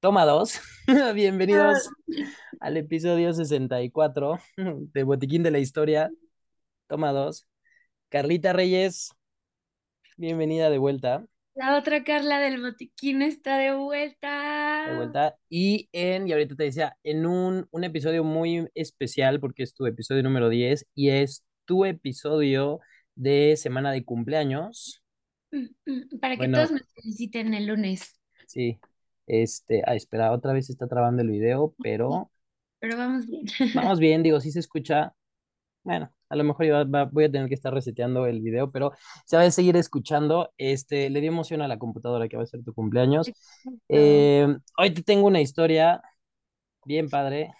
Toma dos. Bienvenidos al episodio 64 de Botiquín de la Historia. Toma dos. Carlita Reyes, bienvenida de vuelta. La otra Carla del botiquín está de vuelta. De vuelta. Y en, y ahorita te decía, en un, un episodio muy especial, porque es tu episodio número 10 y es tu episodio de semana de cumpleaños. Mm, mm, Para que Bueno. todos me feliciten el lunes. Sí. Este, ah, espera, otra vez está trabando el video, pero Pero vamos bien. vamos bien, digo, sí se escucha. Bueno, a lo mejor iba- va- voy a tener que estar reseteando el video, pero se va a seguir escuchando. Este, le dio emoción a la computadora que va a ser tu cumpleaños. Eh, hoy te tengo una historia bien padre.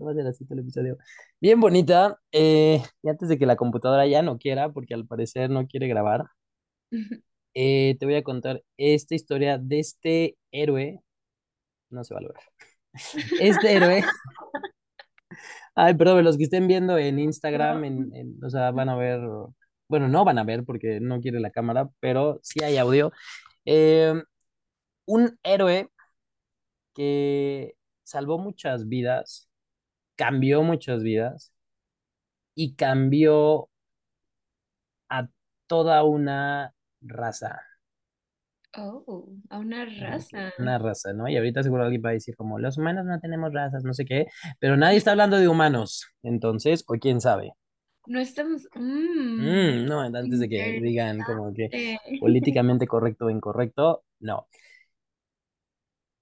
Va a ser así todo el episodio. Bien bonita. eh, y antes de que la computadora ya no quiera, porque al parecer no quiere grabar, eh, te voy a contar esta historia de este héroe. No se va a lograr. Este héroe. Ay, perdón, los que estén viendo en Instagram, en, en- o sea, van a ver, bueno, no van a ver porque no quiere la cámara, pero sí hay audio. Eh, un héroe que salvó muchas vidas, cambió muchas vidas y cambió a toda una raza. Oh, a una raza. Una raza, ¿no? Y ahorita seguro alguien va a decir como, los humanos no tenemos razas, no sé qué, pero nadie está hablando de humanos, entonces, o quién sabe. No estamos. mm, Mm, no, antes de que digan como que políticamente correcto o incorrecto, no.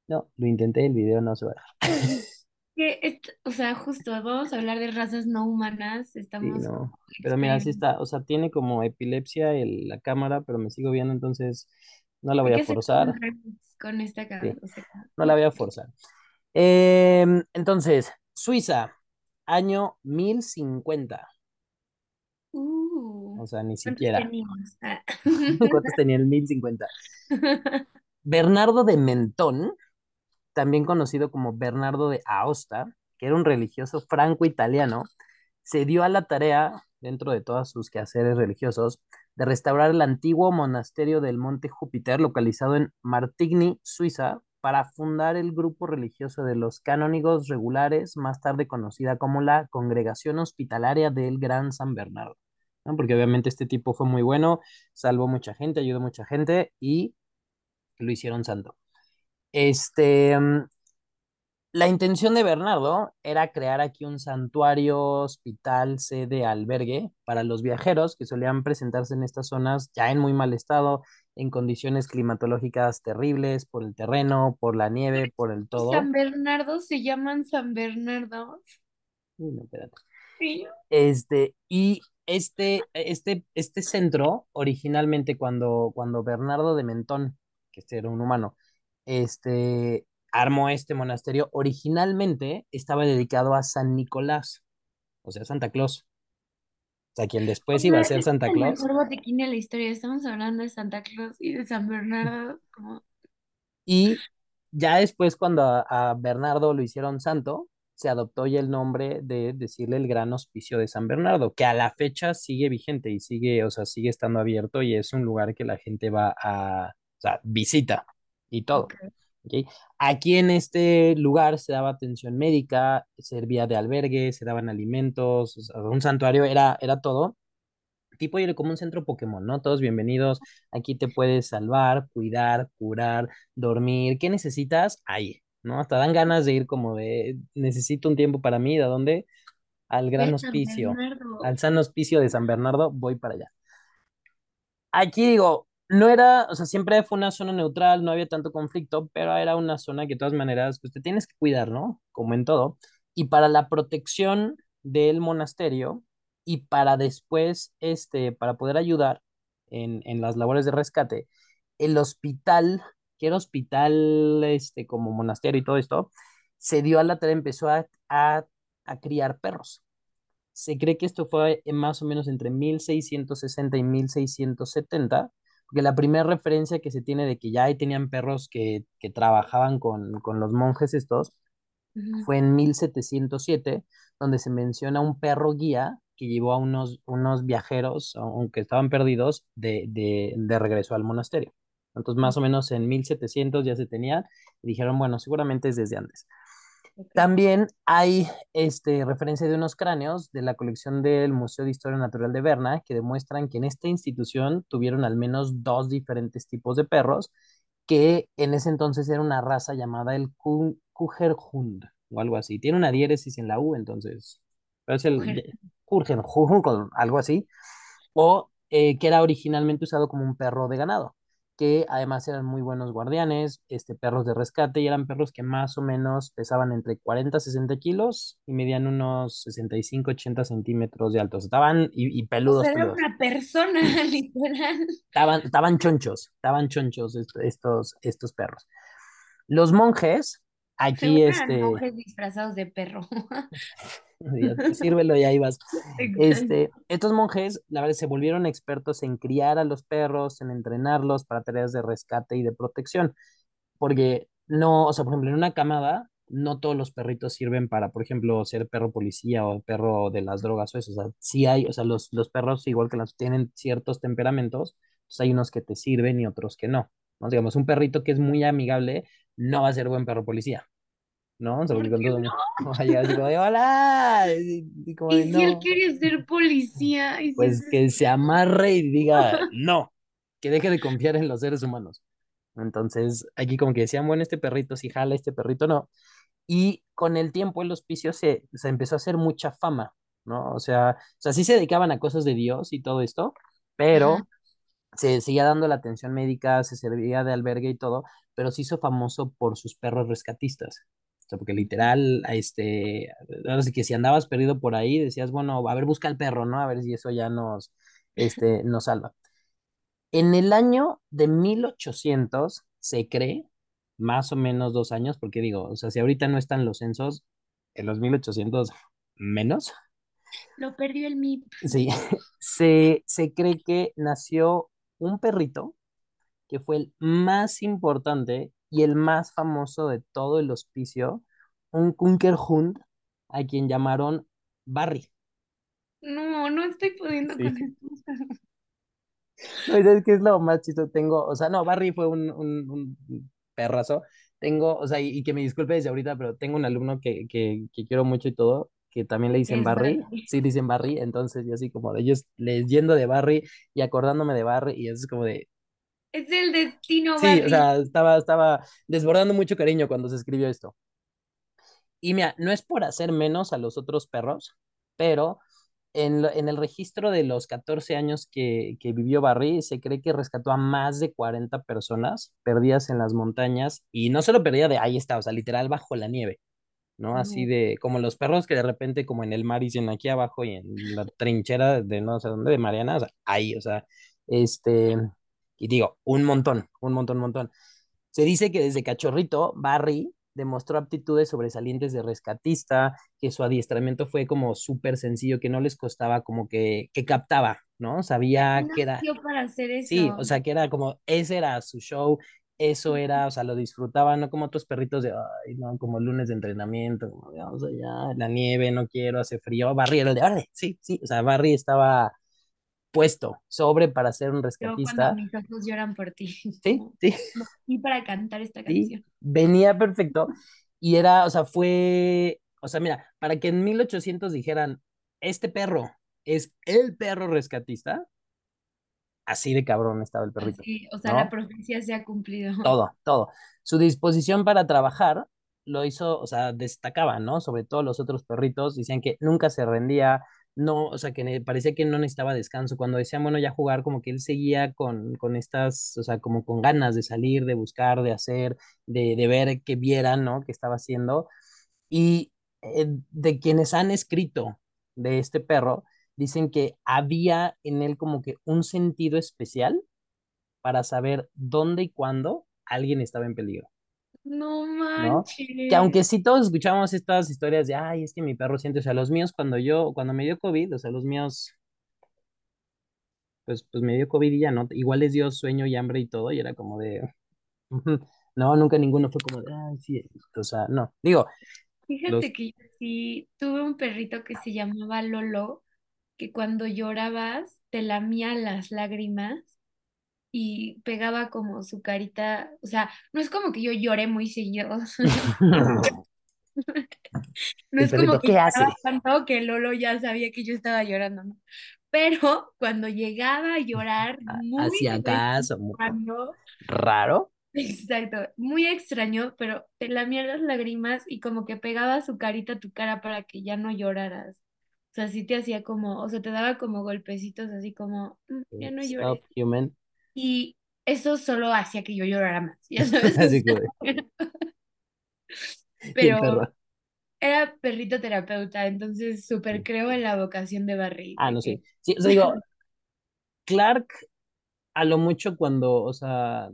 No, lo intenté, el video no se va a dejar. Que o sea, justo vamos a hablar de razas no humanas. Sí, Estamos no. como Pero mira, sí experimentando. está, o sea, tiene como epilepsia el- la cámara, pero me sigo viendo, entonces no la voy a forzar. con esta. Sí, O sea, no la voy a forzar. Em, entonces, Suiza, año 1050. uh, O sea, ni ¿cuántos siquiera. teníamos? Ah. ¿Cuántos tenía el 1050? Bernardo de Mentón, también conocido como Bernardo de Aosta, que era un religioso franco-italiano, se dio a la tarea, dentro de todos sus quehaceres religiosos, de restaurar el antiguo monasterio del Monte Júpiter, localizado en Martigny, Suiza, para fundar el grupo religioso de los canónigos regulares, más tarde conocida como la Congregación Hospitalaria del Gran San Bernardo. ¿no? Porque obviamente este tipo fue muy bueno, salvó mucha gente, ayudó mucha gente y lo hicieron santo. Este, mm, la intención de Bernardo era crear aquí un santuario, hospital, sede, albergue para los viajeros que solían presentarse en estas zonas ya en muy mal estado, en condiciones climatológicas terribles, por el terreno, por la nieve, por el todo. San Bernardo se llaman San Bernardo. No, espérate. Sí. Este, y este, este, este centro, originalmente cuando, cuando Bernardo de Mentón, que este era un humano, este, armó este monasterio, originalmente estaba dedicado a San Nicolás, o sea, Santa Claus. O sea, quien después iba a ser Es Santa el Claus. mejor botiquín de la historia. Estamos hablando de Santa Claus y de San Bernardo. Como... Y ya después, cuando a, a Bernardo lo hicieron santo, se adoptó ya el nombre de decirle el gran hospicio de San Bernardo, que a la fecha sigue vigente y sigue, o sea, sigue estando abierto y es un lugar que la gente va a, o sea, visita y todo. Ok. ¿ok? Aquí en este lugar se daba atención médica, servía de albergue, se daban alimentos, o sea, un santuario, era, era todo. Tipo era como un centro Pokémon, ¿no? Todos bienvenidos, aquí te puedes salvar, cuidar, curar, dormir, ¿qué necesitas? Ahí, ¿no? Hasta dan ganas de ir como de, necesito un tiempo para mí, ¿de dónde? Al gran hospicio, Bernardo. al San Hospicio de San Bernardo, voy para allá. Aquí digo, no era, o sea, siempre fue una zona neutral, no había tanto conflicto, pero era una zona que de todas maneras, pues te tienes que cuidar, ¿no? Como en todo. Y para la protección del monasterio y para después, este, para poder ayudar en, en las labores de rescate, el hospital, que era hospital, este, como monasterio y todo esto, se dio a la tarea, empezó a, a, a criar perros. Se cree que esto fue en más o menos entre 1660 y 1670, porque la primera referencia que se tiene de que ya ahí tenían perros que, que trabajaban con, con los monjes estos Ujú. fue en 1707, donde se menciona un perro guía que llevó a unos, unos viajeros, aunque estaban perdidos, de, de, de regreso al monasterio. Entonces, más o menos en 1700 ya se tenía y dijeron, bueno, seguramente es desde antes. También hay este, referencia de unos cráneos de la colección del Museo de Historia Natural de Berna que demuestran que en esta institución tuvieron al menos dos diferentes tipos de perros, que en ese entonces era una raza llamada el Ku- Kujerhund o algo así. Tiene una diéresis en la U, entonces, pero es el Kujerhund, algo así o eh, que era originalmente usado como un perro de ganado, que además eran muy buenos guardianes, este, perros de rescate, y eran perros que más o menos pesaban entre 40 a 60 kilos y medían unos 65, 80 centímetros de altos. Estaban y, y O peludos, sea, era una persona, literal. Estaban, estaban chonchos, estaban chonchos est- estos, estos perros. Los monjes, aquí, este, monjes disfrazados de perro. sírvelo y ahí vas. Este, estos monjes, la verdad, se volvieron expertos en criar a los perros, en entrenarlos para tareas de rescate y de protección, porque no, o sea, por ejemplo, en una camada, no todos los perritos sirven para, por ejemplo, ser perro policía o perro de las drogas o eso, o sea, sí hay, o sea, los, los perros, igual que los tienen ciertos temperamentos, pues hay unos que te sirven y otros que no, ¿no? Digamos, un perrito que es muy amigable no va a ser buen perro policía. ¿no? ¿Por con todo el no? mundo va a llegar así como de, hola, y, como de, Y si él quiere ser policía, y si es pues que se amarre y diga no, que deje de confiar en los seres humanos. Entonces, aquí como que decían, bueno, este perrito sí jala, este perrito no. Y con el tiempo el hospicio se, se empezó a hacer mucha fama, ¿no? O sea, o sea, sí se dedicaban a cosas de Dios y todo esto, Ajá. Se seguía dando la atención médica, se servía de albergue y todo, pero se hizo famoso por sus perros rescatistas. O sea, porque literal, este, ahora sí que si andabas perdido por ahí, decías, bueno, a ver, busca al perro, ¿no? A ver si eso ya nos, este, nos salva. En el año de 1800 se cree, más o menos dos años, porque digo, o sea, si ahorita no están los censos, en los 1800 menos, Lo perdió el MIP. sí, se, se cree que nació un perrito que fue el más importante y el más famoso de todo el hospicio, un Kunkerhund, a quien llamaron Barry. No, no estoy pudiendo Sí. con esto. No, ¿y ¿sabes qué es lo más chistoso? Tengo, o sea, no, Barry fue un, un, un perrazo. Tengo, o sea, y, y que me disculpe desde ahorita, pero tengo un alumno que, que, que quiero mucho y todo, que también le dicen Barry. Barry. Sí, dicen Barry, entonces yo así como de ellos leyendo de Barry y acordándome de Barry, y eso es como de, Es el destino, sí, o Barry. sea, estaba, estaba desbordando mucho cariño cuando se escribió esto. Y mira, no es por hacer menos a los otros perros, pero en, lo- en el registro de los 14 años que, que vivió Barry, se cree que rescató a más de 40 personas perdidas en las montañas y no solo perdida de ahí está, o sea, literal bajo la nieve, ¿no? Así de como los perros que de repente como en el mar dicen aquí abajo y en la trinchera de no sé dónde, de Mariana, o sea, ahí, o sea, este, y digo, un montón, un montón, un montón. Se dice que desde cachorrito, Barry demostró aptitudes sobresalientes de rescatista, que su adiestramiento fue como súper sencillo, que no les costaba como que, que captaba, ¿no? Sabía que era, para hacer sí, eso. o sea, que era como, ese era su show, eso era, o sea, lo disfrutaba, no como otros perritos de, ay, no, como lunes de entrenamiento, como, vamos allá, la nieve, no quiero, hace frío, Barry era el de, órale, sí, sí, o sea, Barry estaba puesto sobre para ser un Yo cuando rescatista, mis ojos lloran por ti, sí, sí, y para cantar esta Sí, canción. venía perfecto y era, o sea, fue, o sea, mira, para que en 1800 dijeran, este perro es el perro rescatista, así de cabrón estaba el perrito, Así, o sea, la profecía se ha cumplido. Todo, todo. Su disposición para trabajar lo hizo, o sea, destacaba, ¿no? Sobre todo los otros perritos, decían que nunca se rendía, no, o sea, que parecía que no necesitaba descanso. Cuando decían, bueno, ya jugar, como que él seguía con, con estas, o sea, como con ganas de salir, de buscar, de hacer, de, de ver que vieran, ¿no? Que estaba haciendo. Y eh, de quienes han escrito de este perro, dicen que había en él como que un sentido especial para saber dónde y cuándo alguien estaba en peligro, No ¿no? Que manches. aunque sí todos escuchamos estas historias de, ay, es que mi perro siente, o sea, los míos cuando yo, cuando me dio COVID, o sea, los míos, pues, pues me dio COVID y ya, ¿no? Igual les dio sueño y hambre y todo, y era como de, no, nunca ninguno fue como de, ay, sí, o sea, no, digo, Fíjate los, que yo sí tuve un perrito que se llamaba Lolo, que cuando llorabas te lamía las lágrimas y pegaba como su carita, o sea, no es como que yo lloré muy seguido, no es como que ¿qué hace? tanto que Lolo ya sabía que yo estaba llorando, ¿no? Pero cuando llegaba a llorar muy ¿Hacia cuando, ¿Raro? exacto, muy extraño, pero te lamía las lágrimas y como que pegaba su carita a tu cara para que ya no lloraras. O sea, sí te hacía como, o sea, te daba como golpecitos así como, "Mm, ya no Stop llores. human. Y eso solo hacía que yo llorara más, ya sabes. Así que, pero era perrito terapeuta, entonces súper creo en la vocación de Barry, Ah, no sé. Sí, o sea, digo, Clark, a lo mucho cuando, o sea,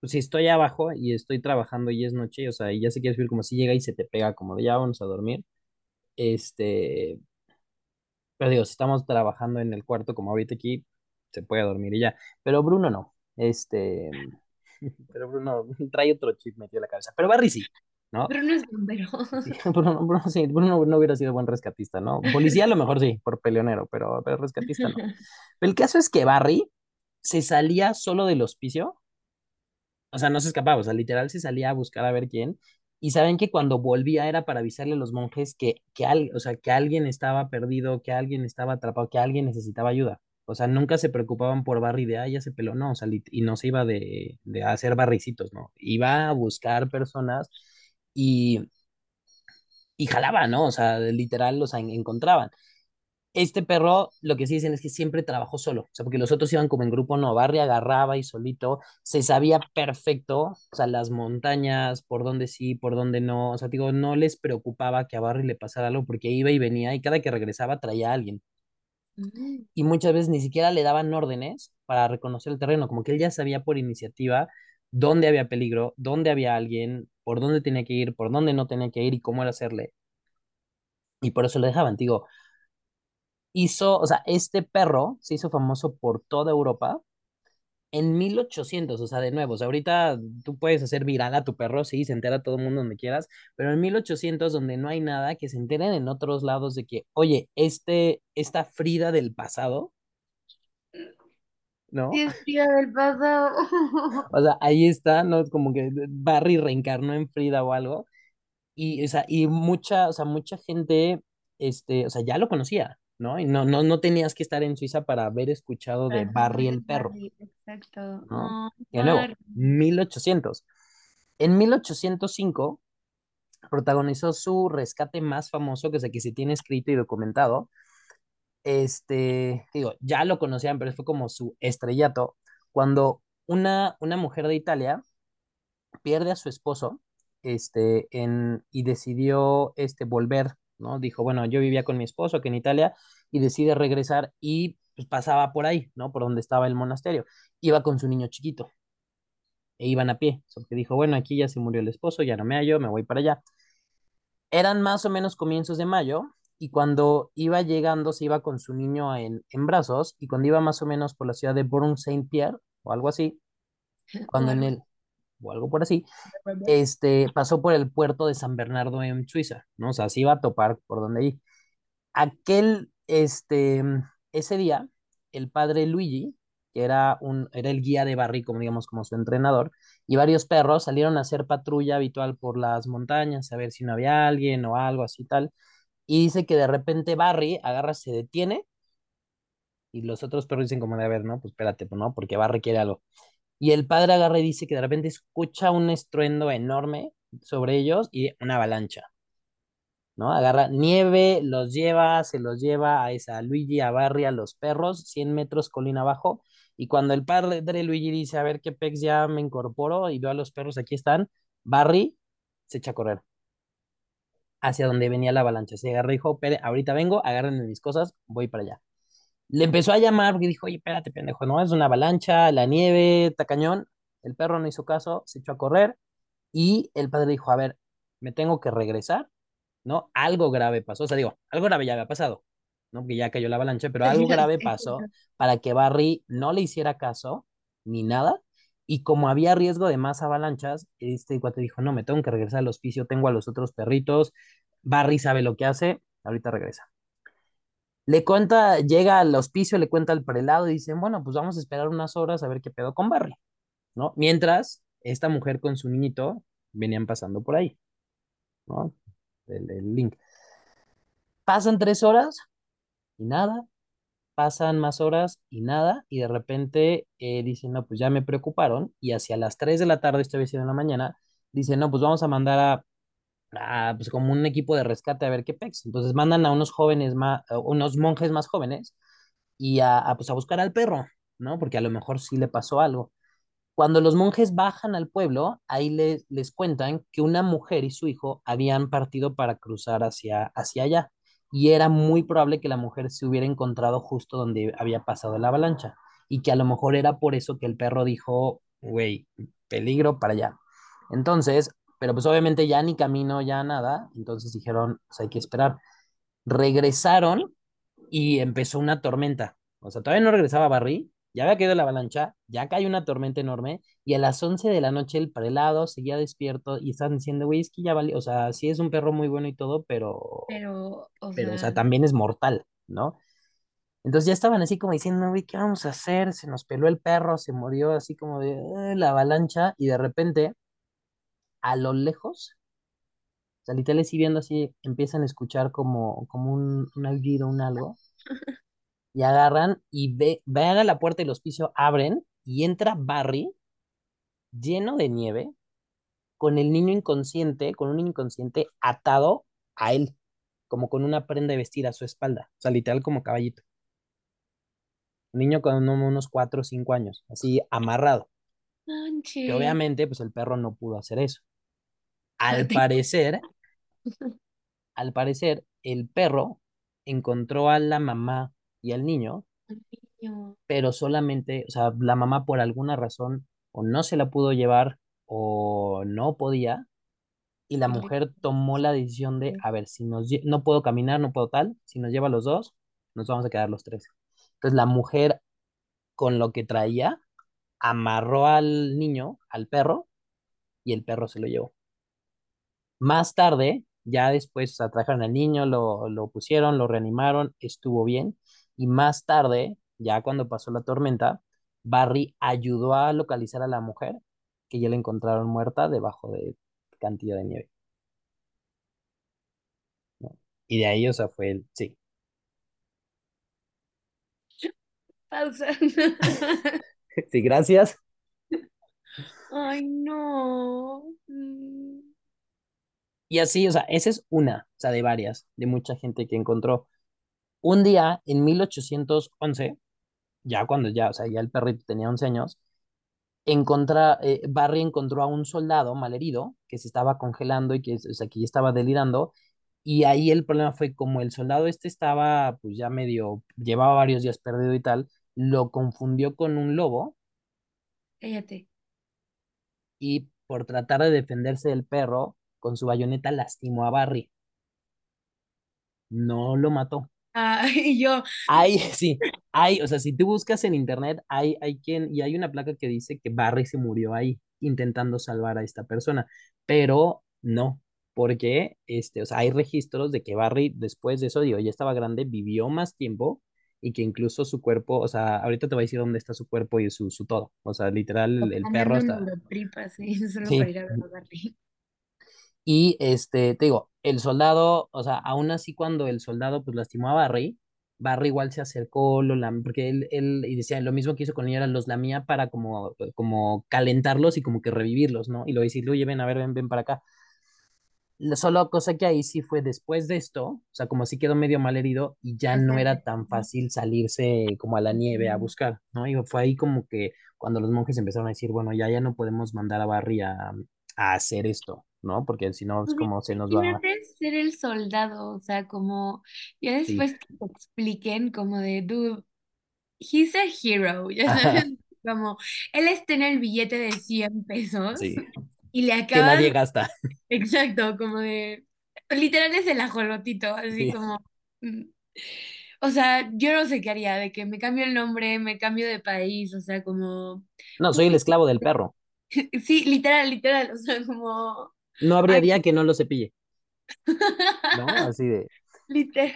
pues si estoy abajo y estoy trabajando y es noche, o sea, y ya se quiere subir como si llega y se te pega como de ya vamos a dormir. Este, pero digo, si estamos trabajando en el cuarto como ahorita aquí, se puede dormir y ya. Pero Bruno no. Este, pero Bruno trae otro chip metido en la cabeza. Pero Barry sí, ¿no? Bruno es bombero. Sí, Bruno, Bruno, sí, Bruno no hubiera sido buen rescatista, ¿no? Policía a lo mejor sí, por peleonero, pero, pero rescatista no. El caso es que Barry se salía solo del hospicio, o sea, no se escapaba, o sea, literal se salía a buscar a ver quién, y saben que cuando volvía era para avisarle a los monjes que, que, al, o sea, que alguien estaba perdido, que alguien estaba atrapado, que alguien necesitaba ayuda. O sea, nunca se preocupaban por Barry de, ah, ya se peló, no, o sea, y no se iba de, de hacer barricitos, ¿no? Iba a buscar personas y, y jalaba, ¿no? O sea, literal los en- encontraban. Este perro, lo que sí dicen es que siempre trabajó solo, o sea, porque los otros iban como en grupo, no, Barry agarraba y solito, se sabía perfecto, o sea, las montañas, por dónde sí, por dónde no, o sea, digo, no les preocupaba que a Barry le pasara algo porque iba y venía y cada que regresaba traía a alguien. Y muchas veces ni siquiera le daban órdenes para reconocer el terreno, como que él ya sabía por iniciativa dónde había peligro, dónde había alguien, por dónde tenía que ir, por dónde no tenía que ir y cómo era hacerle. Y por eso lo dejaban, digo, hizo, o sea, este perro se hizo famoso por toda Europa en 1800, o sea, de nuevo, o sea, ahorita tú puedes hacer viral a tu perro, sí, se entera todo el mundo donde quieras, pero en 1800, donde no hay nada, que se enteren en otros lados de que, oye, este, esta Frida del pasado, Sí, ¿no? es tía del pasado. O sea, ahí está, ¿no? Como que Barry reencarnó en Frida o algo, y, o sea, y mucha, o sea, mucha gente, este, o sea, ya lo conocía, ¿no? Y no, no, no tenías que estar en Suiza para haber escuchado de Barry el perro. Barry, exacto. ¿no? Oh, Y de nuevo, Barry. 1800. En 1805 protagonizó su rescate más famoso, que es el que se tiene escrito y documentado. Este, digo, ya lo conocían, pero fue como su estrellato, cuando una, una mujer de Italia pierde a su esposo, este, en, y decidió, este, volver, ¿no? Dijo, bueno, yo vivía con mi esposo aquí en Italia y decide regresar y pues pasaba por ahí, ¿no? Por donde estaba el monasterio. Iba con su niño chiquito e iban a pie. Porque dijo, bueno, aquí ya se murió el esposo, ya no me hallo, me voy para allá. Eran más o menos comienzos de mayo y cuando iba llegando se iba con su niño en, en brazos y cuando iba más o menos por la ciudad de Boulogne-Saint-Pierre o algo así, cuando en el, o algo por así, este, pasó por el puerto de San Bernardo en Suiza, ¿no? O sea, se iba a topar por donde ahí. Aquel, este, ese día, el padre Luigi, que era, un, era el guía de Barry, como digamos, como su entrenador, y varios perros salieron a hacer patrulla habitual por las montañas, a ver si no había alguien o algo así tal. Y dice que de repente Barry agarra, se detiene, y los otros perros dicen como de, a ver, no, pues espérate, pues no, porque Barry quiere algo. Y el padre agarra y dice que de repente escucha un estruendo enorme sobre ellos y una avalancha. ¿no? Agarra nieve, los lleva, se los lleva a esa Luigi, a Barry, a los perros, 100 metros colina abajo. Y cuando el padre de Luigi dice, a ver qué pex ya me incorporo y veo a los perros, aquí están, Barry se echa a correr hacia donde venía la avalancha. Se agarra y dijo, ahorita vengo, agárrenme mis cosas, voy para allá. Le empezó a llamar porque dijo, oye, espérate, pendejo, no, es una avalancha, la nieve, está cañón. El perro no hizo caso, se echó a correr y el padre dijo, a ver, me tengo que regresar ¿no? Algo grave pasó, o sea, digo, algo grave ya había pasado, ¿no? Porque ya cayó la avalancha, pero algo grave pasó para que Barry no le hiciera caso ni nada. Y como había riesgo de más avalanchas, este cuate dijo, no, me tengo que regresar al hospicio, tengo a los otros perritos, Barry sabe lo que hace, ahorita regresa. Le cuenta, llega al hospicio, le cuenta al prelado y dicen, bueno, pues vamos a esperar unas horas a ver qué pedo con Barry, ¿no? Mientras esta mujer con su niñito venían pasando por ahí, ¿no? El, el link. Pasan tres horas y nada, pasan más horas y nada, y de repente eh, dicen, no, pues ya me preocuparon, y hacia las 3 de la tarde, esta vez en la mañana, dicen, no, pues vamos a mandar a, a, pues como un equipo de rescate a ver qué pex. Entonces mandan a unos jóvenes más, unos monjes más jóvenes, y a, a, pues a buscar al perro, ¿no? Porque a lo mejor sí le pasó algo. Cuando los monjes bajan al pueblo, ahí les, les cuentan que una mujer y su hijo habían partido para cruzar hacia, hacia allá y era muy probable que la mujer se hubiera encontrado justo donde había pasado la avalancha y que a lo mejor era por eso que el perro dijo, güey, peligro para allá. Entonces, pero pues obviamente ya ni camino, ya nada, entonces dijeron, pues hay que esperar. Regresaron y empezó una tormenta. O sea, todavía no regresaba Barry, ya había caído la avalancha, ya cayó una tormenta enorme, y a las 11 de la noche el prelado seguía despierto y estaban diciendo, güey, es que ya valió, o sea, sí es un perro muy bueno y todo, pero, Pero, o pero, o sea, sea, también es mortal, ¿no? Entonces ya estaban así como diciendo, güey, ¿qué vamos a hacer? Se nos peló el perro, se murió así como de "Eh", la avalancha, y de repente, a lo lejos, o sea, literal, así viendo así, empiezan a escuchar como, como un, un aullido, un algo, y agarran y ve, van a la puerta del hospicio, abren y entra Barry lleno de nieve con el niño inconsciente, con un niño inconsciente atado a él, como con una prenda de vestir a su espalda, o sea, literal como caballito. Un niño con unos cuatro o cinco años, así amarrado, manches. obviamente pues el perro no pudo hacer eso. Al parecer, al parecer, el perro encontró a la mamá y al niño Niño, pero solamente, o sea, la mamá por alguna razón o no se la pudo llevar o no podía, y la mujer tomó la decisión de, a ver, si nos, no puedo caminar, no puedo tal, si nos lleva a los dos, nos vamos a quedar los tres. Entonces la mujer, con lo que traía, amarró al niño, al perro, y el perro se lo llevó. Más tarde, ya después, o sea, trajeron al niño, lo, lo pusieron, lo reanimaron, estuvo bien. Y más tarde, ya cuando pasó la tormenta, Barry ayudó a localizar a la mujer, que ya la encontraron muerta debajo de cantidad de nieve, ¿no? Y de ahí, o sea, fue el, sí, Pausa. sí, gracias. Ay, no. Y así, o sea, esa es una, o sea, de varias, de mucha gente que encontró. Un día, en 1811, ya cuando ya, o sea, ya el perrito tenía 11 años, encontra, eh, Barry encontró a un soldado malherido que se estaba congelando y que, o sea, que ya estaba delirando. Y ahí el problema fue como el soldado este estaba, pues ya medio, llevaba varios días perdido y tal, lo confundió con un lobo Cállate. y por tratar de defenderse del perro, con su bayoneta lastimó a Barry. No lo mató. Ah, y yo, Hay, sí, hay, o sea, si tú buscas en internet, hay, hay quien, y hay una placa que dice que Barry se murió ahí, intentando salvar a esta persona, pero no, porque, este, o sea, hay registros de que Barry, después de eso, digo, ya estaba grande, vivió más tiempo, y que incluso su cuerpo, o sea, ahorita te voy a decir dónde está su cuerpo y su, su todo, o sea, literal, el, el perro está, Eurotrip así, solo para sí, ir a ver a Barbie. Y este, te digo, el soldado, o sea, aún así cuando el soldado pues lastimó a Barry, Barry igual se acercó, lo lam porque él, él, y decía, lo mismo que hizo con ella, los lamía para como, como calentarlos y como que revivirlos, ¿no? Y lo decirle, oye, ven, a ver, ven, ven para acá. La sola cosa que ahí sí fue después de esto, o sea, como sí quedó medio mal herido y ya no era tan fácil salirse como a la nieve a buscar, ¿no? Y fue ahí como que cuando los monjes empezaron a decir, bueno, ya, ya no podemos mandar a Barry a, a hacer esto, ¿no? Porque si no es Pues, como se nos va, Imagínate ser el soldado, o sea, como ya sí. después que te expliquen como de, dude, he's a hero, ya sabes, como él está en el billete de 100 pesos sí, y le que nadie gasta. exacto, como de, literal es el ajolotito, así Sí. como, mm, o sea, yo no sé qué haría, de que me cambio el nombre, me cambio de país, o sea, como, No, soy el esclavo del perro. sí, literal, literal, o sea, como, No habría ay, día que no lo cepille, ¿no? Así de, literal.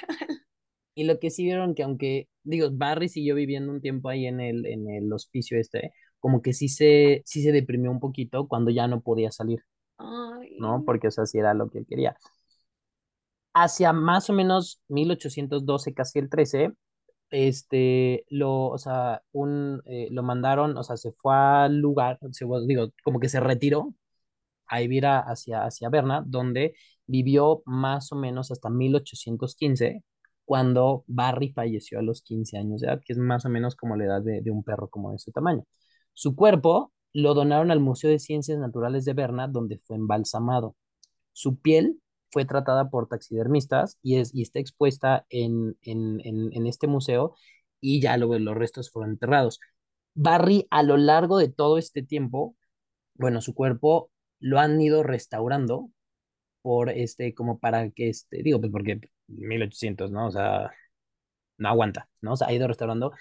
Y lo que sí vieron que aunque, digo, Barry siguió viviendo un tiempo ahí en el, en el hospicio este, como que sí se, sí se deprimió un poquito cuando ya no podía salir, ¿no? Porque, o sea, sí era lo que él quería. Hacia más o menos 1812, casi el 13, este, lo, o sea, un, eh, lo mandaron, o sea, se fue al lugar, se, digo, como que se retiró a vivir a- hacia, hacia Berna, donde vivió más o menos hasta 1815, cuando Barry falleció a los 15 años de edad, que es más o menos como la edad de, un perro como de ese tamaño. Su cuerpo lo donaron al Museo de Ciencias Naturales de Berna, donde fue embalsamado. Su piel fue tratada por taxidermistas y, es, y está expuesta en, en, en, en este museo y ya luego los restos fueron enterrados. Barry, a lo largo de todo este tiempo, bueno, su cuerpo lo han ido restaurando por este, como para que este, digo, pues porque 1800, ¿no? O sea, no aguanta, ¿no? O sea, ha ido restaurando.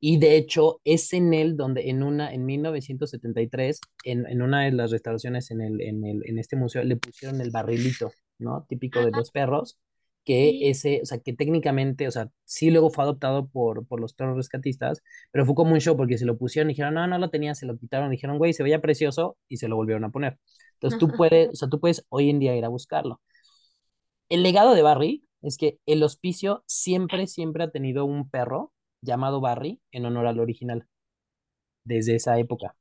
Y de hecho, es en él donde en una, en 1973, en, en una de las restauraciones en, el, en, el, en este museo, le pusieron el barrilito, ¿no? Típico de los perros, que sí. ese, o sea, que técnicamente, o sea, sí luego fue adoptado por, por los perros rescatistas, pero fue como un show porque se lo pusieron y dijeron, no, no lo tenía, se lo quitaron, dijeron, güey, se veía precioso y se lo volvieron a poner. Entonces tú puedes, o sea, tú puedes hoy en día ir a buscarlo. El legado de Barry es que el hospicio siempre, siempre ha tenido un perro llamado Barry en honor al original, desde esa época.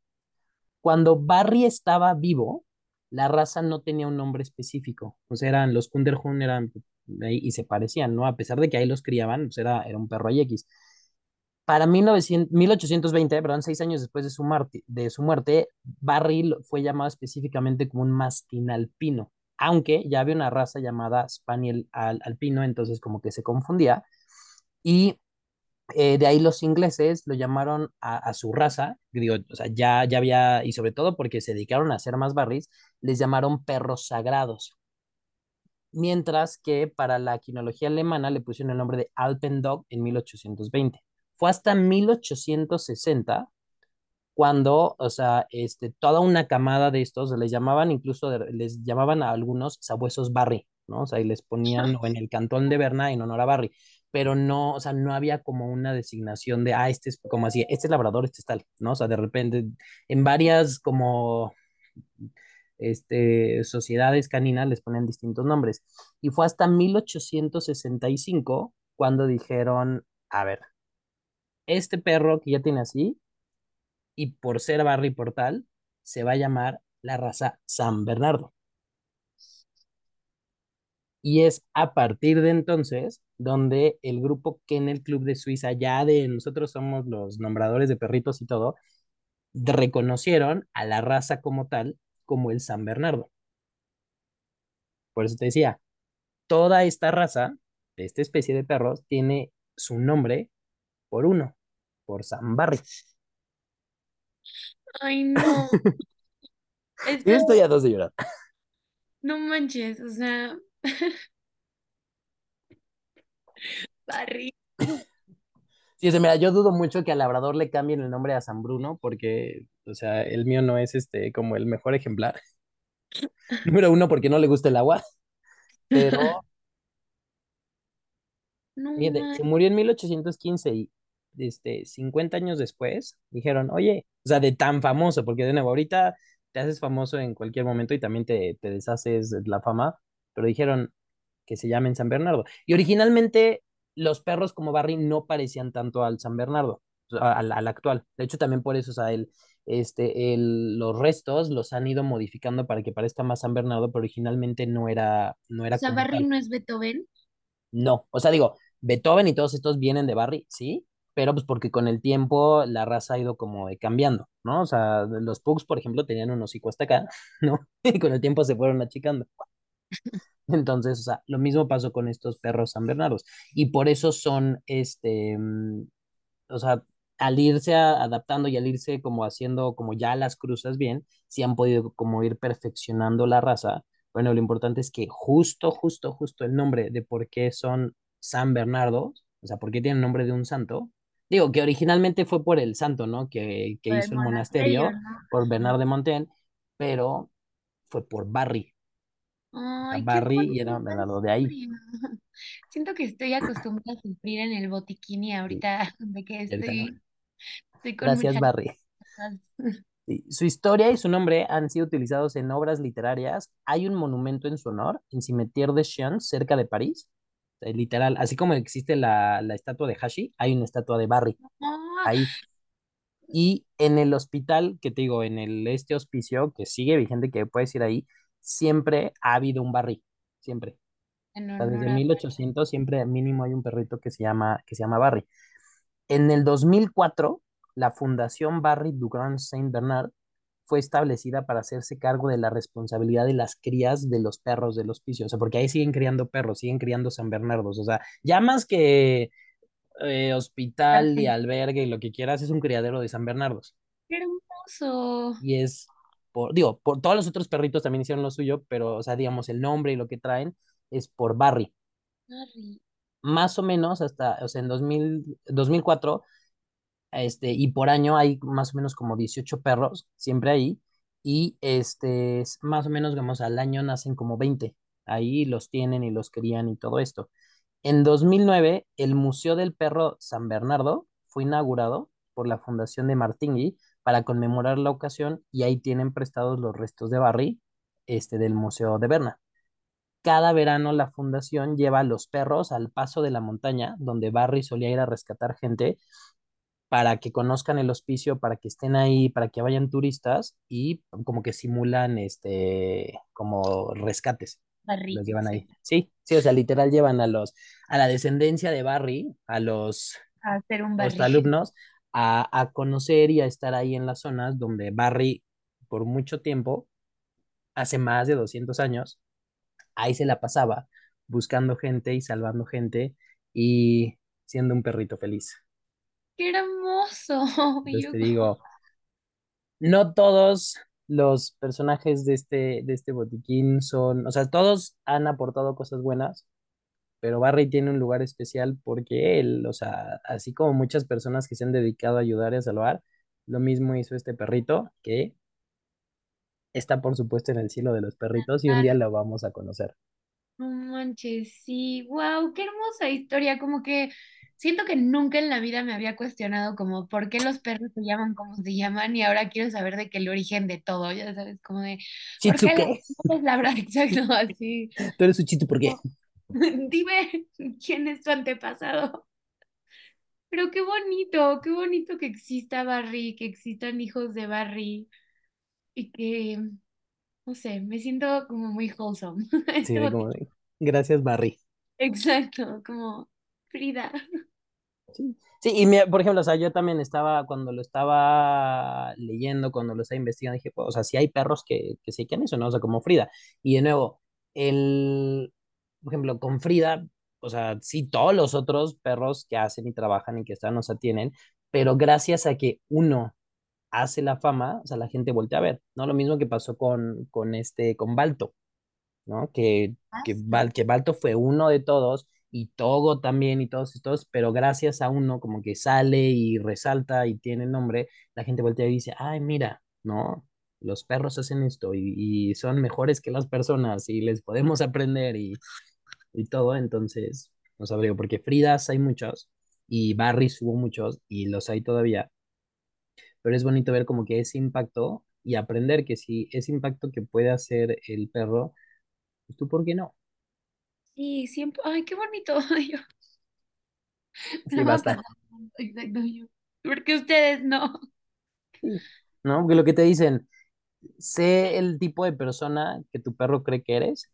Cuando Barry estaba vivo, la raza no tenía un nombre específico. O sea, eran los Kunderhund eran y se parecían, ¿no? A pesar de que ahí los criaban, pues era, era un perro X. Para 1900, 1820, perdón, seis años después de su, muerte, de su muerte, Barry fue llamado específicamente como un mastín alpino, aunque ya había una raza llamada Spaniel al, alpino, entonces como que se confundía. Y eh, de ahí los ingleses lo llamaron a, a, su raza, digo, o sea, ya, ya había, y sobre todo porque se dedicaron a hacer más barris, les llamaron perros sagrados. Mientras que para la quinología alemana le pusieron el nombre de Alpendog en 1820. Fue hasta 1860 cuando, o sea, este, toda una camada de estos les llamaban incluso, les llamaban a algunos sabuesos Barry, ¿no? O sea, y les ponían en el cantón de Berna en honor a Barry, pero no, o sea, no había como una designación de, ah, este es como así, este es labrador, este es tal, ¿no? O sea, de repente, en varias como este, sociedades caninas les ponen distintos nombres. Y fue hasta 1865 cuando dijeron, a ver, este perro que ya tiene así, y por ser Barry Portal, se va a llamar la raza San Bernardo. Y es a partir de entonces donde el grupo Kennel Club de Suiza, ya de nosotros somos los nombradores de perritos y todo, reconocieron a la raza como tal como el San Bernardo. Por eso te decía, toda esta raza esta especie de perros tiene su nombre por uno, por San Barry. Ay, no. Yo Esto, estoy a dos de llorar. no manches, o sea, Barry. Sí, mira, yo dudo mucho que al labrador le cambien el nombre a San Bruno, porque, o sea, el mío no es este como el mejor ejemplar. Número uno, porque no le gusta el agua, pero No fíjate, se murió en 1815 y este, 50 años después dijeron, oye, o sea, de tan famoso, porque de nuevo, ahorita te haces famoso en cualquier momento y también te, te deshaces de la fama, pero dijeron que se llamen San Bernardo. Y originalmente los perros como Barry no parecían tanto al San Bernardo, al, al actual. De hecho, también por eso, o sea, el, este, el, los restos los han ido modificando para que parezca más San Bernardo, pero originalmente no era, no O era sea, como Barry tal. no es Beethoven. No, o sea, digo, Beethoven y todos estos vienen de Barry, sí, pero pues porque con el tiempo la raza ha ido como de cambiando, ¿no? O sea, los Pugs, por ejemplo, tenían un hocico hasta acá, ¿no? Y con el tiempo se fueron achicando. Entonces, o sea, lo mismo pasó con estos perros San Bernardos. Y por eso son, este, mm, o sea, al irse a- adaptando y al irse como haciendo como ya las cruzas bien, sí han podido como ir perfeccionando la raza. Bueno, lo importante es que justo, justo, justo el nombre de por qué son San Bernardo, o sea, por qué tienen nombre de un santo. Digo, que originalmente fue por el santo, ¿no? Que, que hizo el monasterio, por. Bernard de Montaigne, pero fue por Barry. Ay, Barry y era Bernardo de ahí. Siento que estoy acostumbrada a sufrir en el botiquín y Sí, ahorita de que y ahorita no. estoy, estoy con Gracias, muchas Barry. Sí, Su historia y su nombre han sido utilizados en obras literarias. Hay un monumento en su honor en Cimetière de Chiens, cerca de París. Eh, Literal, así como existe la, la estatua de Hashi, hay una estatua de Barry Ah, ahí. Y en el hospital, que te digo, en el este hospicio, que sigue vigente, que puedes ir ahí, siempre ha habido un Barry, siempre. O sea, desde a... 1800 siempre mínimo hay un perrito que se llama, que se llama Barry. En el 2004, la Fundación Barry du Grand Saint Bernard fue establecida para hacerse cargo de la responsabilidad de las crías de los perros del hospicio. O sea, porque ahí siguen criando perros, siguen criando San Bernardos. O sea, ya más que eh, hospital y albergue y lo que quieras, es un criadero de San Bernardos. ¡Qué hermoso! Y es, por, digo, por todos los otros perritos también hicieron lo suyo, pero, o sea, digamos, el nombre y lo que traen es por Barry. Harry. Más o menos hasta, o sea, en 2000, 2004 este, y por año hay más o menos como 18 perros, siempre ahí, y este, es más o menos, digamos, al año nacen como 20, ahí los tienen y los crían y todo esto. En 2009, el Museo del Perro San Bernardo fue inaugurado por la Fundación de Martingui para conmemorar la ocasión y ahí tienen prestados los restos de Barry, este, del Museo de Berna. Cada verano la fundación lleva a los perros al paso de la montaña, donde Barry solía ir a rescatar gente para que conozcan el hospicio, para que estén ahí, para que vayan turistas y como que simulan este como rescates. Barry, Los llevan ahí. Sí, sí, o sea, literal llevan a los a la descendencia de Barry, a los, A hacer un a los alumnos a, a conocer y a estar ahí en las zonas donde Barry por mucho tiempo, hace más de 200 años, ahí se la pasaba buscando gente y salvando gente y siendo un perrito feliz. ¡Qué hermoso! Entonces te digo, no todos los personajes de este, de este botiquín son, o sea, todos han aportado cosas buenas, pero Barry tiene un lugar especial porque él, o sea, así como muchas personas que se han dedicado a ayudar y a salvar, lo mismo hizo este perrito que está por supuesto en el cielo de los perritos y un día lo vamos a conocer. no manches, sí, wow, qué hermosa historia. Como que siento que nunca en la vida me había cuestionado como por qué los perros se llaman como se llaman y ahora quiero saber de que el origen de todo, ya sabes, como de por qué Chitsuke, es la verdad, exacto, así. tú eres un chitu, ¿por qué? Dime quién es tu antepasado. Pero qué bonito, qué bonito que exista Barry, que existan hijos de Barry y que, no sé, me siento como muy wholesome. Sí, como, gracias Barry. Exacto, como Frida. Sí, sí, y mira, por ejemplo, o sea, yo también estaba, cuando lo estaba leyendo, cuando lo estaba investigando, dije, pues, o sea, sí hay perros que, que se quieren eso, ¿no? O sea, como Frida. Y de nuevo, el, por ejemplo, con Frida, o sea, sí, todos los otros perros que hacen y trabajan y que están, o sea, tienen, pero gracias a que uno hace la fama, o sea, la gente voltea a ver, ¿no? Lo mismo que pasó con, con este, con Balto. ¿no? Que, Ah, que, que Balto fue uno de todos y Togo también y todos estos, pero gracias a uno como que sale y resalta y tiene nombre, la gente voltea y dice, ay, mira, ¿no? Los perros hacen esto y, y son mejores que las personas y les podemos aprender y, y todo, entonces, no sabría, porque Fridas hay muchos y Barrys hubo muchos y los hay todavía, pero es bonito ver como que ese impacto y aprender que si ese impacto que puede hacer el perro, pues tú, ¿por qué no? Sí, siempre. Ay, qué bonito. Yo Sí, basta. Exacto, yo. Porque ustedes no. ¿no? Porque lo que te dicen, sé el tipo de persona que tu perro cree que eres,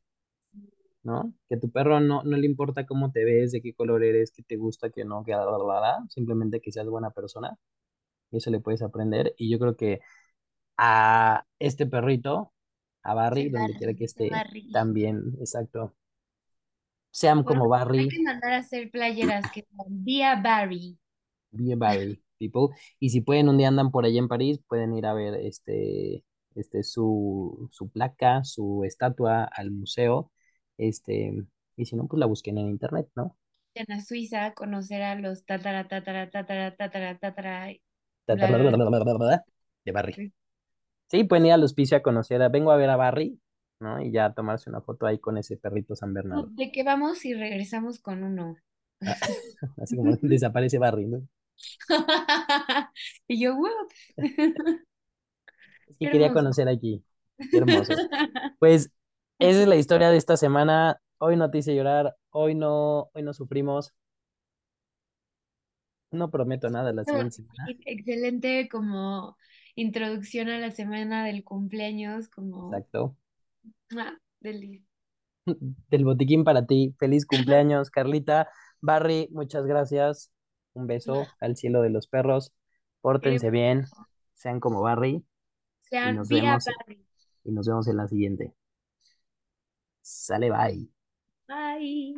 ¿no? Que tu perro no, no le importa cómo te ves, de qué color eres, qué te gusta, qué no, que bla, bla, bla, simplemente que seas buena persona, y eso le puedes aprender. Y yo creo que a este perrito, a Barry, donde quiera que esté, Barry. también, exacto, sean Bueno, como hay Barry, que mandar a hacer playeras que digan Vía Barry. be a Barry people. Y si pueden, un día andan por allá en París, pueden ir a ver este, este, su, su placa, su estatua al museo. Este, y si no, pues la busquen en internet, ¿no? En a Suiza conocer a los tatara, tatara, tatara, tatara, tatara, Ta- ta- bla, bla, bla, bla, bla, bla, bla, De Barry. Sí, pueden ir al hospicio a conocer a, vengo a ver a Barry. ¿no? Y ya tomarse una foto ahí con ese perrito San Bernardo. ¿De qué vamos si regresamos con uno? Ah, Así como desaparece Barry, ¿no? Y yo, wow, que quería conocer aquí. Qué hermoso. Pues esa es la historia de esta semana. Hoy no te hice llorar, hoy no, hoy no sufrimos. No prometo nada la siguiente semana. Excelente como introducción a la semana del cumpleaños, como Exacto. ah. Del botiquín para ti. Feliz cumpleaños, Carlita. Barry, muchas gracias. Un beso al cielo de los perros. Pórtense bien, sean como Barry y Sean nos vía vemos Barry. y nos vemos en la siguiente. Sale, bye. Bye.